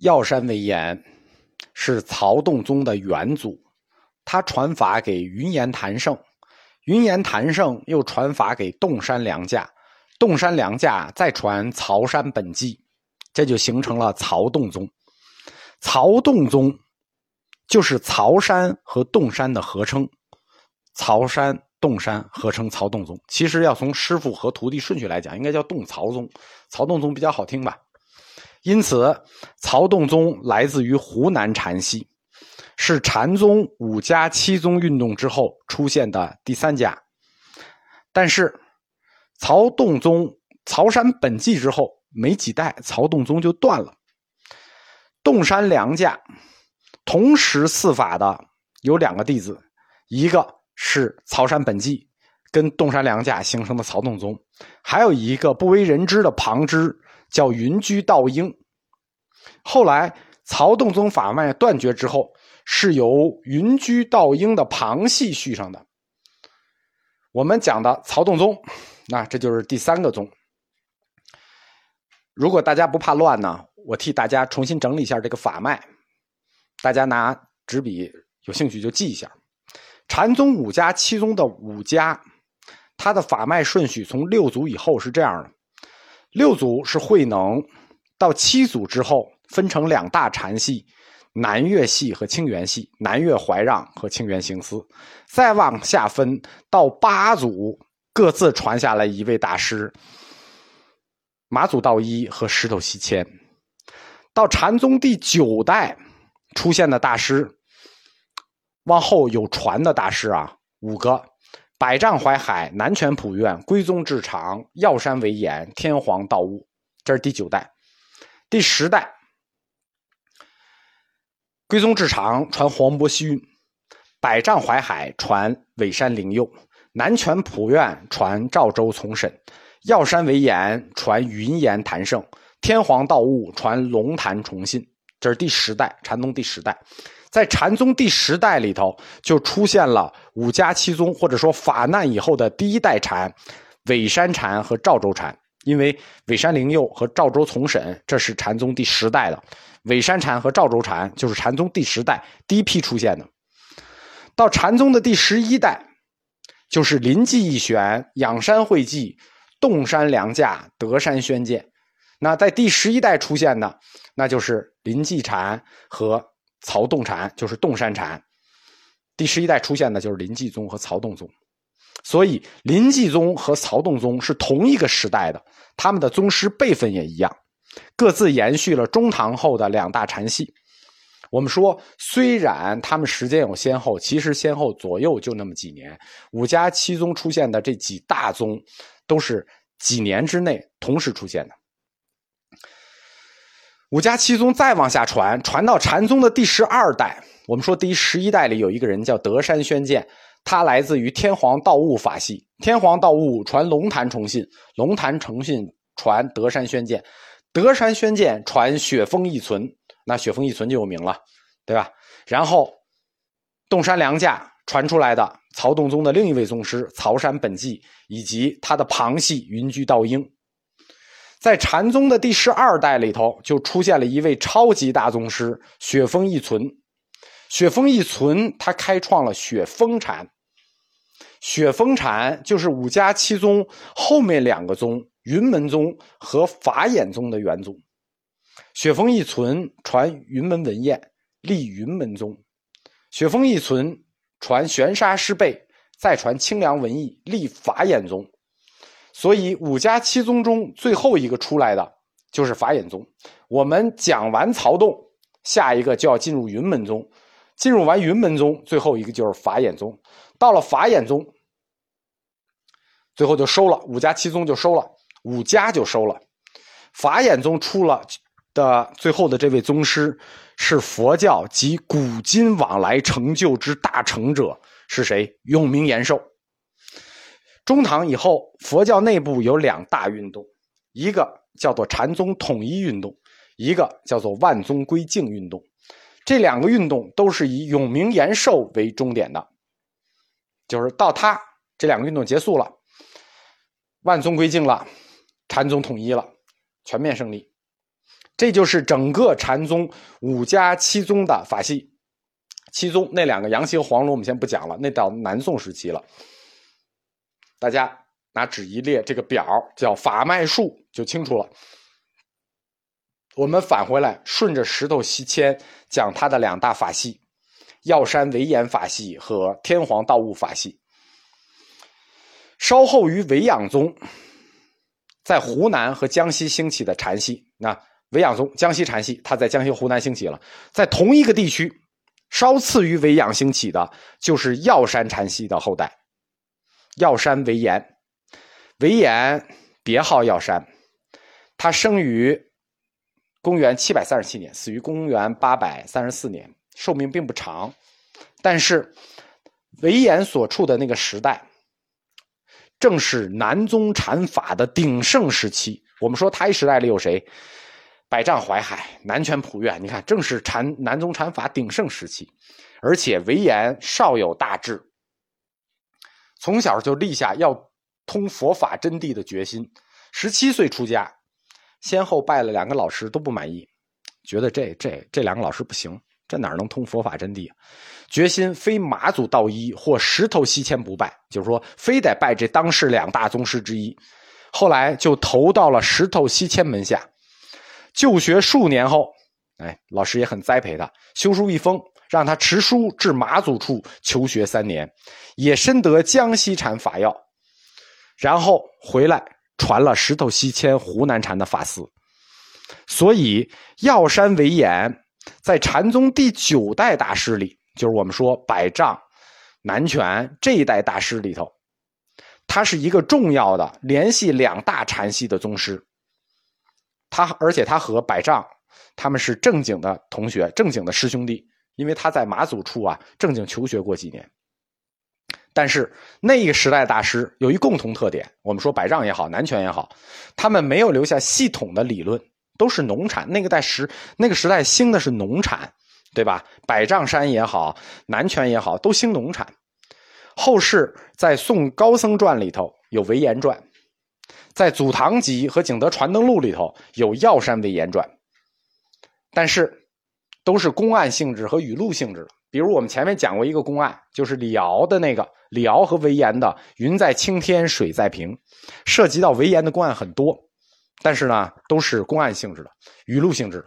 药山为严是曹洞宗的元祖，他传法给云岩谭胜，云岩谭胜又传法给洞山良价，洞山良价再传曹山本纪，这就形成了曹洞宗。曹洞宗就是曹山和洞山的合称，曹山、洞山合称曹洞宗。其实要从师傅和徒弟顺序来讲，应该叫洞曹宗。曹洞宗比较好听吧？因此，曹洞宗来自于湖南禅系，是禅宗五家七宗运动之后出现的第三家。但是，曹洞宗曹山本纪之后没几代，曹洞宗就断了。洞山良价同时四法的有两个弟子，一个是曹山本纪，跟洞山良价形成的曹洞宗；还有一个不为人知的旁支，叫云居道英。后来曹洞宗法脉断绝之后，是由云居道英的旁系续上的。我们讲的曹洞宗，那这就是第三个宗。如果大家不怕乱呢？我替大家重新整理一下这个法脉，大家拿纸笔有兴趣就记一下。禅宗五家七宗的五家，它的法脉顺序从六祖以后是这样的：六祖是慧能，到七祖之后分成两大禅系，南岳系和清源系，南岳怀让和清源行思，再往下分到八祖，各自传下来一位大师，马祖道一和石头西迁。到禅宗第九代出现的大师，往后有传的大师啊，五个：百丈怀海、南泉普愿、归宗智长、药山为严、天皇道悟。这是第九代。第十代，归宗智长传黄渤西运，百丈怀海传尾山灵佑，南泉普愿传赵州从审，药山为严传云岩谭胜。天皇道悟传龙潭崇信，这是第十代禅宗第十代，在禅宗第十代里头就出现了五家七宗，或者说法难以后的第一代禅，尾山禅和赵州禅。因为尾山灵佑和赵州从审，这是禅宗第十代的，尾山禅和赵州禅就是禅宗第十代第一批出现的。到禅宗的第十一代，就是临济义玄、仰山会济、洞山良价、德山宣鉴。那在第十一代出现的，那就是临济禅和曹洞禅，就是洞山禅。第十一代出现的就是临济宗和曹洞宗，所以临济宗和曹洞宗是同一个时代的，他们的宗师辈分也一样，各自延续了中唐后的两大禅系。我们说，虽然他们时间有先后，其实先后左右就那么几年。五家七宗出现的这几大宗，都是几年之内同时出现的。五家七宗再往下传，传到禅宗的第十二代。我们说第十一代里有一个人叫德山宣鉴，他来自于天皇道悟法系。天皇道悟传龙潭崇信，龙潭崇信传德山宣鉴，德山宣鉴传雪峰一存。那雪峰一存就有名了，对吧？然后洞山良价传出来的曹洞宗的另一位宗师曹山本纪，以及他的旁系云居道英。在禅宗的第十二代里头，就出现了一位超级大宗师雪峰一存。雪峰一存，他开创了雪峰禅。雪峰禅就是五家七宗后面两个宗云门宗和法眼宗的元祖。雪峰一存传云门文彦，立云门宗；雪峰一存传玄沙师辈，再传清凉文艺，立法眼宗。所以五家七宗中最后一个出来的就是法眼宗。我们讲完曹洞，下一个就要进入云门宗。进入完云门宗，最后一个就是法眼宗。到了法眼宗，最后就收了五家七宗，就收了五家就收了。法眼宗出了的最后的这位宗师是佛教及古今往来成就之大成者，是谁？永明延寿。中唐以后，佛教内部有两大运动，一个叫做禅宗统一运动，一个叫做万宗归净运动。这两个运动都是以永明延寿为终点的，就是到他这两个运动结束了，万宗归净了，禅宗统一了，全面胜利。这就是整个禅宗五家七宗的法系。七宗那两个杨岐和黄龙我们先不讲了，那到南宋时期了。大家拿纸一列，这个表叫法脉数，就清楚了。我们返回来，顺着石头西迁讲他的两大法系：药山惟严法系和天皇道悟法系。稍后于维养宗，在湖南和江西兴起的禅系。那维养宗江西禅系，他在江西、湖南兴起了。在同一个地区，稍次于维养兴起的，就是药山禅系的后代。药山惟严，惟严别号药山，他生于公元七百三十七年，死于公元八百三十四年，寿命并不长。但是惟严所处的那个时代。正是南宗禅法的鼎盛时期。我们说太时代里有谁？百丈怀海，南拳普愿。你看，正是禅南宗禅法鼎盛时期。而且惟严少有大志，从小就立下要通佛法真谛的决心。十七岁出家，先后拜了两个老师，都不满意，觉得这这这两个老师不行，这哪能通佛法真谛？啊决心非马祖道一或石头西迁不拜，就是说非得拜这当世两大宗师之一。后来就投到了石头西迁门下，就学数年后，哎，老师也很栽培他，修书一封，让他持书至马祖处求学三年，也深得江西禅法要，然后回来传了石头西迁湖南禅的法思。所以药山惟严在禅宗第九代大师里。就是我们说百丈、南拳这一代大师里头，他是一个重要的联系两大禅系的宗师。他而且他和百丈他们是正经的同学，正经的师兄弟，因为他在马祖处啊正经求学过几年。但是那个时代大师有一共同特点，我们说百丈也好，南拳也好，他们没有留下系统的理论，都是农产。那个代时那个时代兴的是农产。对吧？百丈山也好，南拳也好，都兴农产。后世在《宋高僧传》里头有《维严传》，在《祖堂集》和《景德传灯录》里头有《药山维严传》，但是都是公案性质和语录性质的。比如我们前面讲过一个公案，就是李敖的那个李敖和维严的“云在青天水在平”，涉及到维严的公案很多，但是呢，都是公案性质的、语录性质的。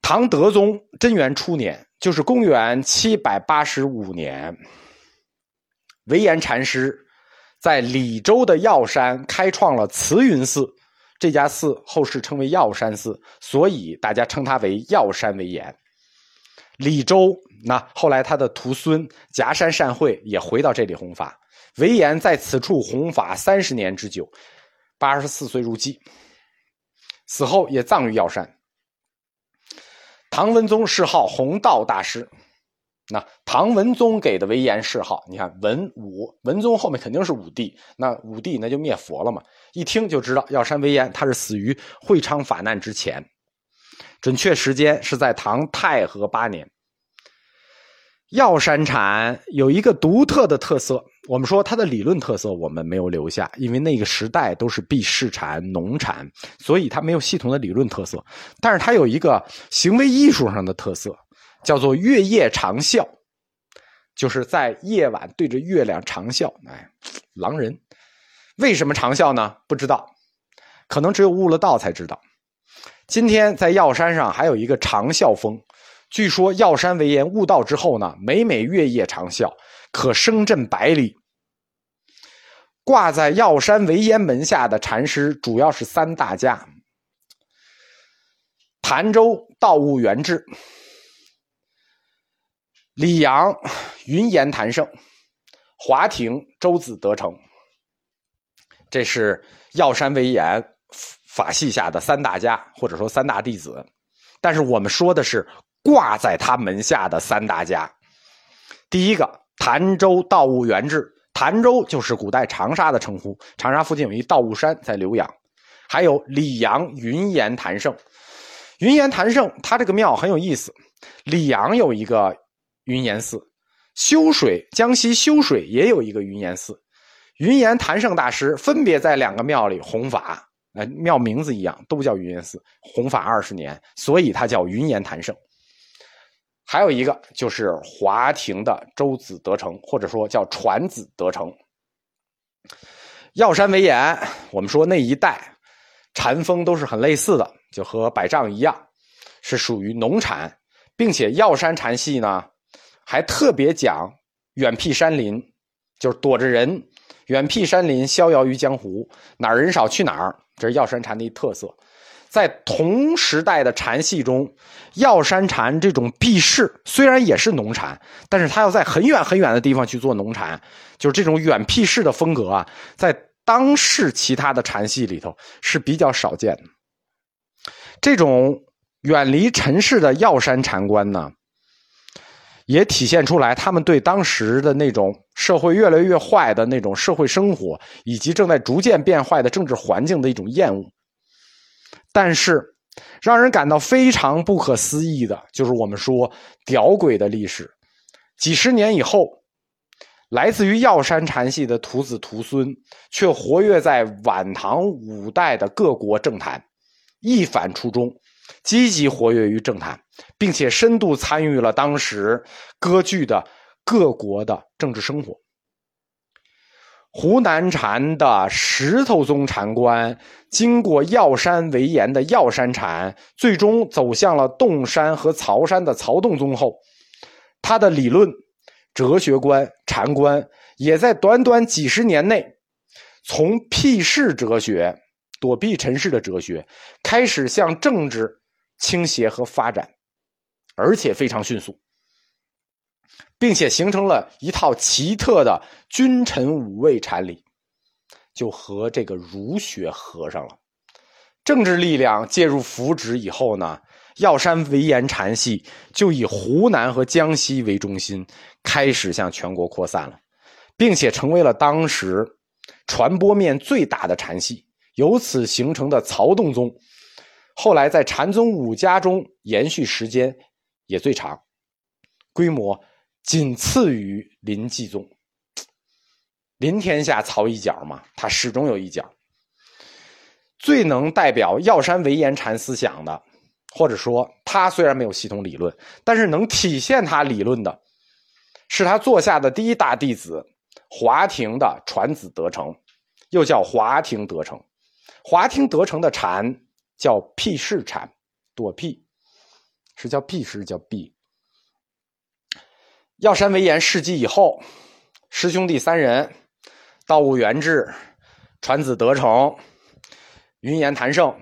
唐德宗贞元初年，就是公元七百八十五年，惟严禅师在李州的药山开创了慈云寺，这家寺后世称为药山寺，所以大家称它为药山惟严。李州那后来他的徒孙夹山善会也回到这里弘法，惟严在此处弘法三十年之久，八十四岁入寂，死后也葬于药山。唐文宗谥号弘道大师，那唐文宗给的威严谥号，你看文武文宗后面肯定是武帝，那武帝那就灭佛了嘛，一听就知道药山威严他是死于会昌法难之前，准确时间是在唐太和八年。药山禅有一个独特的特色，我们说它的理论特色我们没有留下，因为那个时代都是避世禅、农禅，所以它没有系统的理论特色。但是它有一个行为艺术上的特色，叫做月夜长啸，就是在夜晚对着月亮长啸。哎，狼人，为什么长啸呢？不知道，可能只有悟了道才知道。今天在药山上还有一个长啸峰。据说药山为岩悟道之后呢，每每月夜长啸，可声震百里。挂在药山为岩门下的禅师主要是三大家：潭州道悟元智、李阳云岩谭胜、华亭周子德成。这是药山为严法系下的三大家，或者说三大弟子。但是我们说的是。挂在他门下的三大家，第一个潭州道悟元智，潭州就是古代长沙的称呼，长沙附近有一道悟山在浏阳，还有李阳云岩谭胜，云岩谭胜他这个庙很有意思，李阳有一个云岩寺，修水江西修水也有一个云岩寺，云岩谭胜大师分别在两个庙里弘法，呃，庙名字一样，都叫云岩寺。弘法二十年，所以它叫云岩坛圣。还有一个就是华亭的周子德成，或者说叫传子德成。药山为岩，我们说那一带禅风都是很类似的，就和百丈一样，是属于农禅，并且药山禅系呢，还特别讲远僻山林，就是躲着人，远僻山林，逍遥于江湖，哪儿人少去哪儿，这是药山禅的一特色。在同时代的禅系中，药山禅这种避世虽然也是农禅，但是他要在很远很远的地方去做农禅，就是这种远僻世的风格啊，在当世其他的禅系里头是比较少见的。这种远离尘世的药山禅观呢，也体现出来他们对当时的那种社会越来越坏的那种社会生活，以及正在逐渐变坏的政治环境的一种厌恶。但是，让人感到非常不可思议的，就是我们说屌鬼的历史。几十年以后，来自于药山禅系的徒子徒孙，却活跃在晚唐五代的各国政坛，一反初衷，积极活跃于政坛，并且深度参与了当时割据的各国的政治生活。湖南禅的石头宗禅观，经过药山为岩的药山禅，最终走向了洞山和曹山的曹洞宗后，他的理论、哲学观、禅观，也在短短几十年内，从辟世哲学、躲避尘世的哲学，开始向政治倾斜和发展，而且非常迅速。并且形成了一套奇特的君臣五位禅理，就和这个儒学合上了。政治力量介入福祉以后呢，药山为岩禅系就以湖南和江西为中心，开始向全国扩散了，并且成为了当时传播面最大的禅系。由此形成的曹洞宗，后来在禅宗五家中延续时间也最长，规模。仅次于临济宗，临天下曹一角嘛，他始终有一角。最能代表药山为岩禅思想的，或者说他虽然没有系统理论，但是能体现他理论的，是他座下的第一大弟子华亭的传子德成，又叫华亭德成。华亭德成的禅叫辟世禅，躲避是叫辟是叫避。药山为岩事迹以后，师兄弟三人，道悟元志、传子德成、云岩谭胜，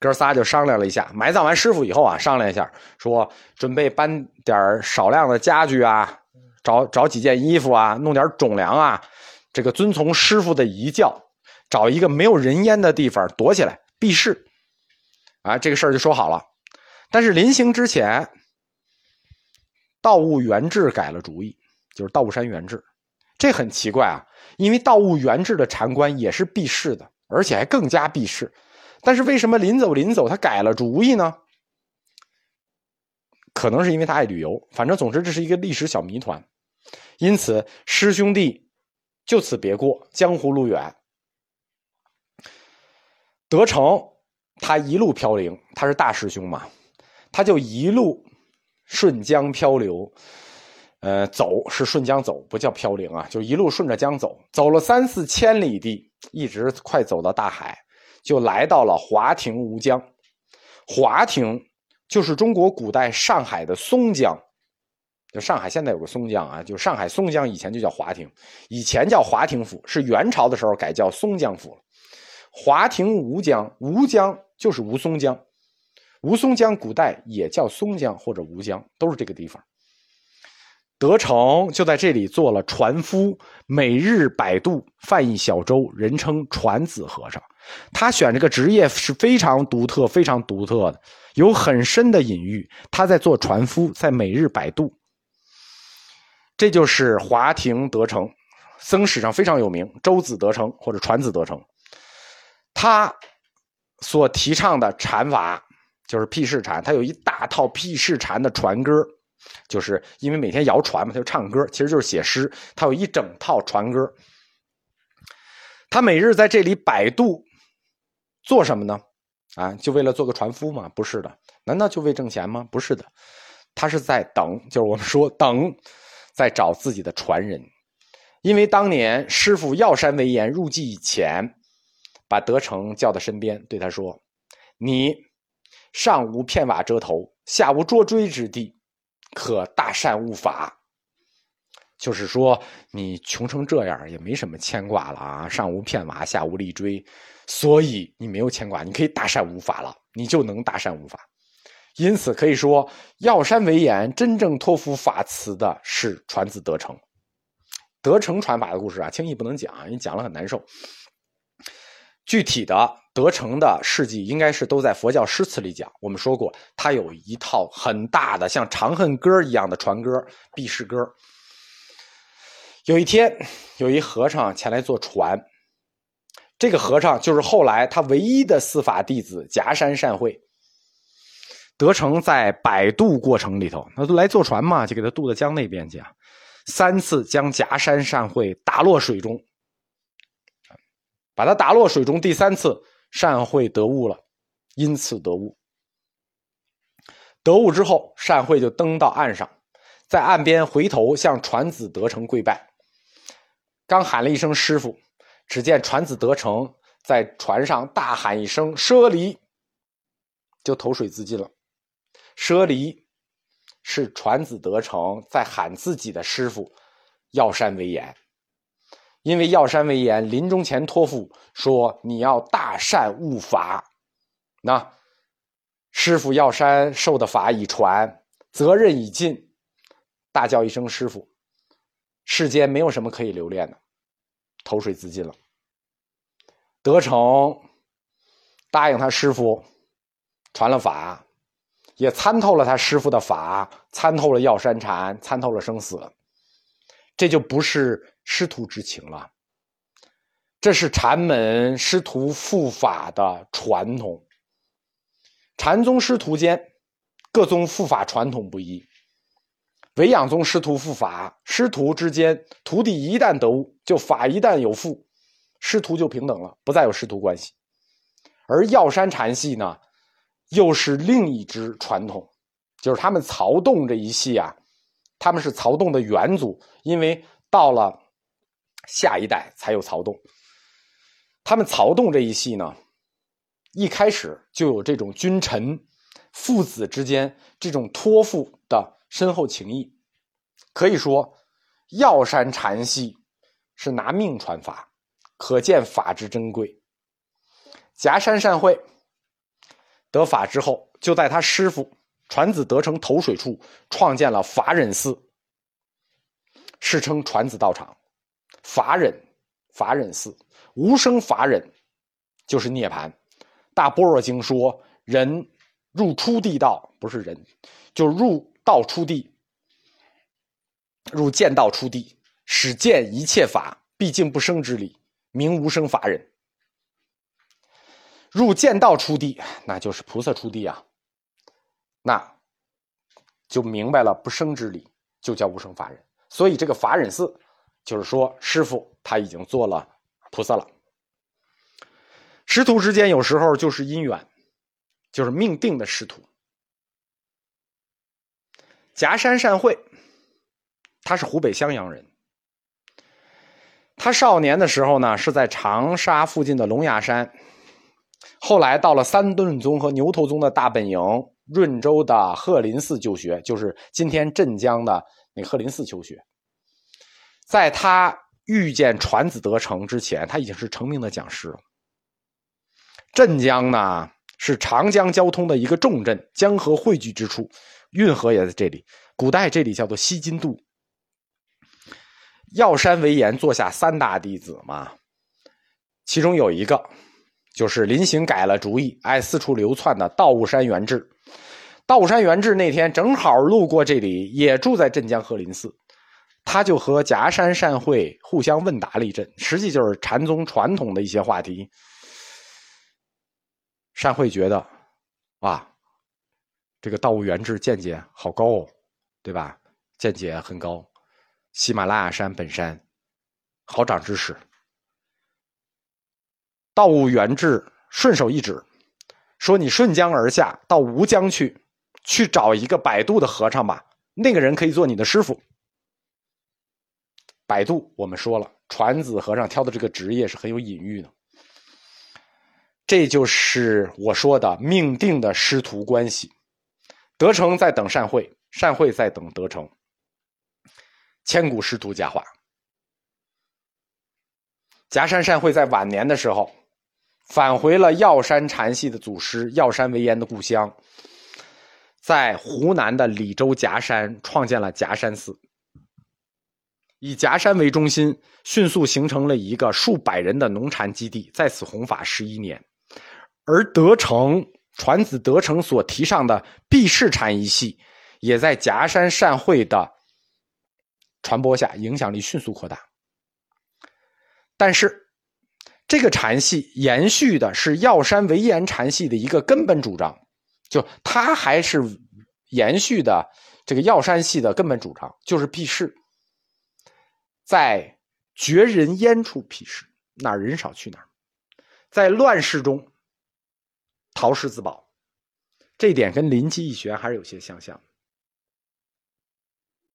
哥仨就商量了一下。埋葬完师傅以后啊，商量一下，说准备搬点少量的家具啊，找找几件衣服啊，弄点种粮啊，这个遵从师傅的遗教，找一个没有人烟的地方躲起来避世。啊，这个事儿就说好了。但是临行之前。道悟元志改了主意，就是道悟山元志，这很奇怪啊，因为道悟元志的禅观也是避世的，而且还更加避世，但是为什么临走临走他改了主意呢？可能是因为他爱旅游，反正总之这是一个历史小谜团，因此师兄弟就此别过，江湖路远。德成他一路飘零，他是大师兄嘛，他就一路。顺江漂流，呃，走是顺江走，不叫飘零啊，就一路顺着江走，走了三四千里地，一直快走到大海，就来到了华亭吴江。华亭就是中国古代上海的松江，就上海现在有个松江啊，就上海松江以前就叫华亭，以前叫华亭府，是元朝的时候改叫松江府了。华亭吴江，吴江就是吴淞江。吴淞江古代也叫松江或者吴江，都是这个地方。德成就在这里做了船夫，每日摆渡，泛一小舟，人称船子和尚。他选这个职业是非常独特、非常独特的，有很深的隐喻。他在做船夫，在每日摆渡。这就是华亭德成，僧史上非常有名，舟子德成或者船子德成。他所提倡的禅法。就是辟世禅，他有一大套辟世禅的传歌，就是因为每天摇船嘛，他就唱歌，其实就是写诗。他有一整套传歌，他每日在这里摆渡，做什么呢？啊，就为了做个船夫吗？不是的。难道就为挣钱吗？不是的。他是在等，就是我们说等，在找自己的传人。因为当年师傅药山为岩入寂以前，把德成叫到身边，对他说：“你上无片瓦遮头，下无捉锥之地，可大善悟法。”就是说，你穷成这样也没什么牵挂了啊，上无片瓦，下无立锥，所以你没有牵挂，你可以大善无法了，你就能大善无法。因此可以说，药山为言真正托付法慈的是传子德成。德成传法的故事啊，轻易不能讲，因为讲了很难受。具体的德成的事迹，应该是都在佛教诗词里讲。我们说过，他有一套很大的像《长恨歌》一样的传歌《避世歌》。有一天，有一和尚前来坐船。这个和尚就是后来他唯一的司法弟子夹山善会。德成在摆渡过程里头，那都来坐船嘛，就给他渡到江那边去啊。三次将夹山善会打落水中，把他打落水中。第三次，善会得悟了，因此得悟。得悟之后，善会就登到岸上，在岸边回头向传子德成跪拜。刚喊了一声“师傅”，只见传子德成在船上大喊一声“舍离”，就投水自尽了。舍离是传子德成在喊自己的师傅药山为言，因为药山为言临终前托付说：“你要大善悟法。”那师傅药山受的法已传，责任已尽，大叫一声“师傅”，世间没有什么可以留恋的。投水自尽了。德成答应他师傅传了法，也参透了他师傅的法，参透了药山禅，参透了生死，这就不是师徒之情了，这是禅门师徒护法的传统。禅宗师徒间各宗护法传统不一。维养宗师徒护法，师徒之间，徒弟一旦得悟，就法一旦有父，师徒就平等了，不再有师徒关系。而药山禅系呢，又是另一支传统，就是他们曹洞这一系啊，他们是曹洞的元祖，因为到了下一代才有曹洞。他们曹洞这一系呢，一开始就有这种君臣父子之间这种托付的。深厚情谊，可以说药山禅系是拿命传法，可见法之珍贵。夹山善会得法之后，就在他师傅传子得成投水处创建了法忍寺，世称传子道场。法忍法忍寺无生法忍就是涅盘。大般若经说，人入初地道，不是人，就入。道出地，入见道出地，始见一切法，毕竟不生之理，名无生法忍。入见道出地，那就是菩萨出地啊，那就明白了不生之理，就叫无生法忍。所以这个法忍寺，就是说师傅他已经做了菩萨了。师徒之间有时候就是因缘，就是命定的师徒。夹山善会，他是湖北襄阳人。他少年的时候呢，是在长沙附近的龙牙山，后来到了三顿宗和牛头宗的大本营润州的鹤林寺就学，就是今天镇江的那鹤林寺求学。在他遇见传子得成之前，他已经是成名的讲师了。镇江呢，是长江交通的一个重镇，江河汇聚之处。运河也在这里，古代这里叫做西津渡。药山为岩坐下三大弟子嘛，其中有一个就是临行改了主意，爱四处流窜的道悟山元志。道悟山元志那天正好路过这里，也住在镇江鹤林寺，他就和夹山善会互相问答了一阵，实际就是禅宗传统的一些话题。善会觉得，啊。这个道务元智见解好高哦，对吧？见解很高，喜马拉雅山本山好长知识。道务元智顺手一指，说：“你顺江而下，到吴江去，去找一个摆渡的和尚吧。那个人可以做你的师傅。”百度，我们说了，传子和尚挑的这个职业是很有隐喻的。这就是我说的命定的师徒关系。德成在等善慧，善慧在等德成。千古师徒佳话。夹山善慧在晚年的时候，返回了药山禅系的祖师药山为岩的故乡，在湖南的澧州夹山创建了夹山寺，以夹山为中心，迅速形成了一个数百人的农禅基地，在此弘法十一年。而德成传子德成所提倡的避世禅一系，也在夹山善会的传播下，影响力迅速扩大。但是，这个禅系延续的是药山唯岩禅系的一个根本主张，就它还是延续的这个药山系的根本主张，就是避世，在绝人烟处避世，哪儿人少去哪儿，在乱世中。陶氏自保，这点跟临济义学还是有些相像的。